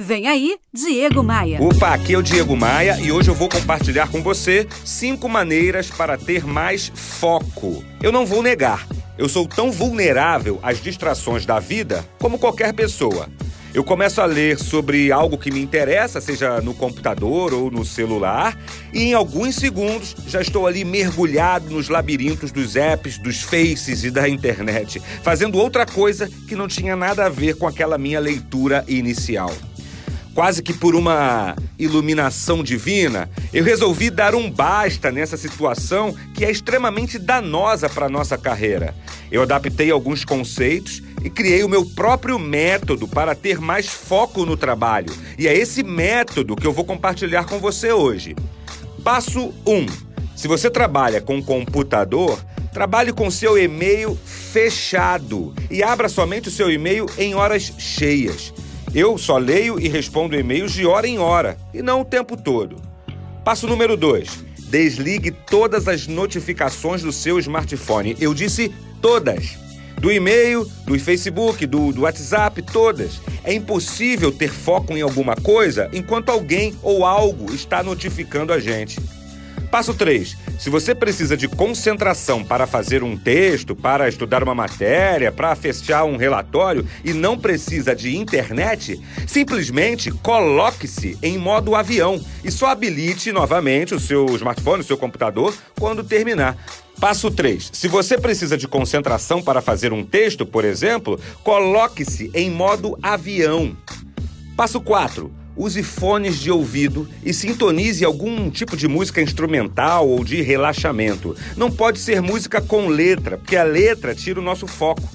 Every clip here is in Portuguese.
Vem aí, Diego Maia. Opa, aqui é o Diego Maia e hoje eu vou compartilhar com você cinco maneiras para ter mais foco. Eu não vou negar, eu sou tão vulnerável às distrações da vida como qualquer pessoa. Eu começo a ler sobre algo que me interessa, seja no computador ou no celular, e em alguns segundos já estou ali mergulhado nos labirintos dos apps, dos faces e da internet, fazendo outra coisa que não tinha nada a ver com aquela minha leitura inicial quase que por uma iluminação divina, eu resolvi dar um basta nessa situação que é extremamente danosa para nossa carreira. Eu adaptei alguns conceitos e criei o meu próprio método para ter mais foco no trabalho. E é esse método que eu vou compartilhar com você hoje. Passo 1. Se você trabalha com computador, trabalhe com seu e-mail fechado e abra somente o seu e-mail em horas cheias. Eu só leio e respondo e-mails de hora em hora e não o tempo todo. Passo número 2. Desligue todas as notificações do seu smartphone. Eu disse todas. Do e-mail, do Facebook, do, do WhatsApp, todas. É impossível ter foco em alguma coisa enquanto alguém ou algo está notificando a gente. Passo 3. Se você precisa de concentração para fazer um texto, para estudar uma matéria, para fechar um relatório e não precisa de internet, simplesmente coloque-se em modo avião e só habilite novamente o seu smartphone, o seu computador, quando terminar. Passo 3. Se você precisa de concentração para fazer um texto, por exemplo, coloque-se em modo avião. Passo 4 use fones de ouvido e sintonize algum tipo de música instrumental ou de relaxamento. Não pode ser música com letra, porque a letra tira o nosso foco.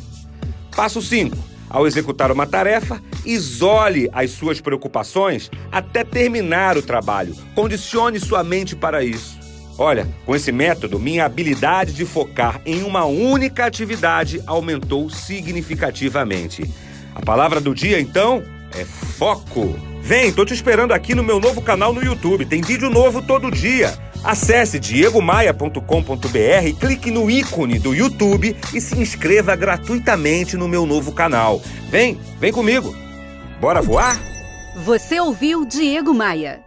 Passo 5. Ao executar uma tarefa, isole as suas preocupações até terminar o trabalho. Condicione sua mente para isso. Olha, com esse método, minha habilidade de focar em uma única atividade aumentou significativamente. A palavra do dia, então, é foco. Vem, tô te esperando aqui no meu novo canal no YouTube. Tem vídeo novo todo dia. Acesse diegomaia.com.br, clique no ícone do YouTube e se inscreva gratuitamente no meu novo canal. Vem, vem comigo. Bora voar? Você ouviu Diego Maia.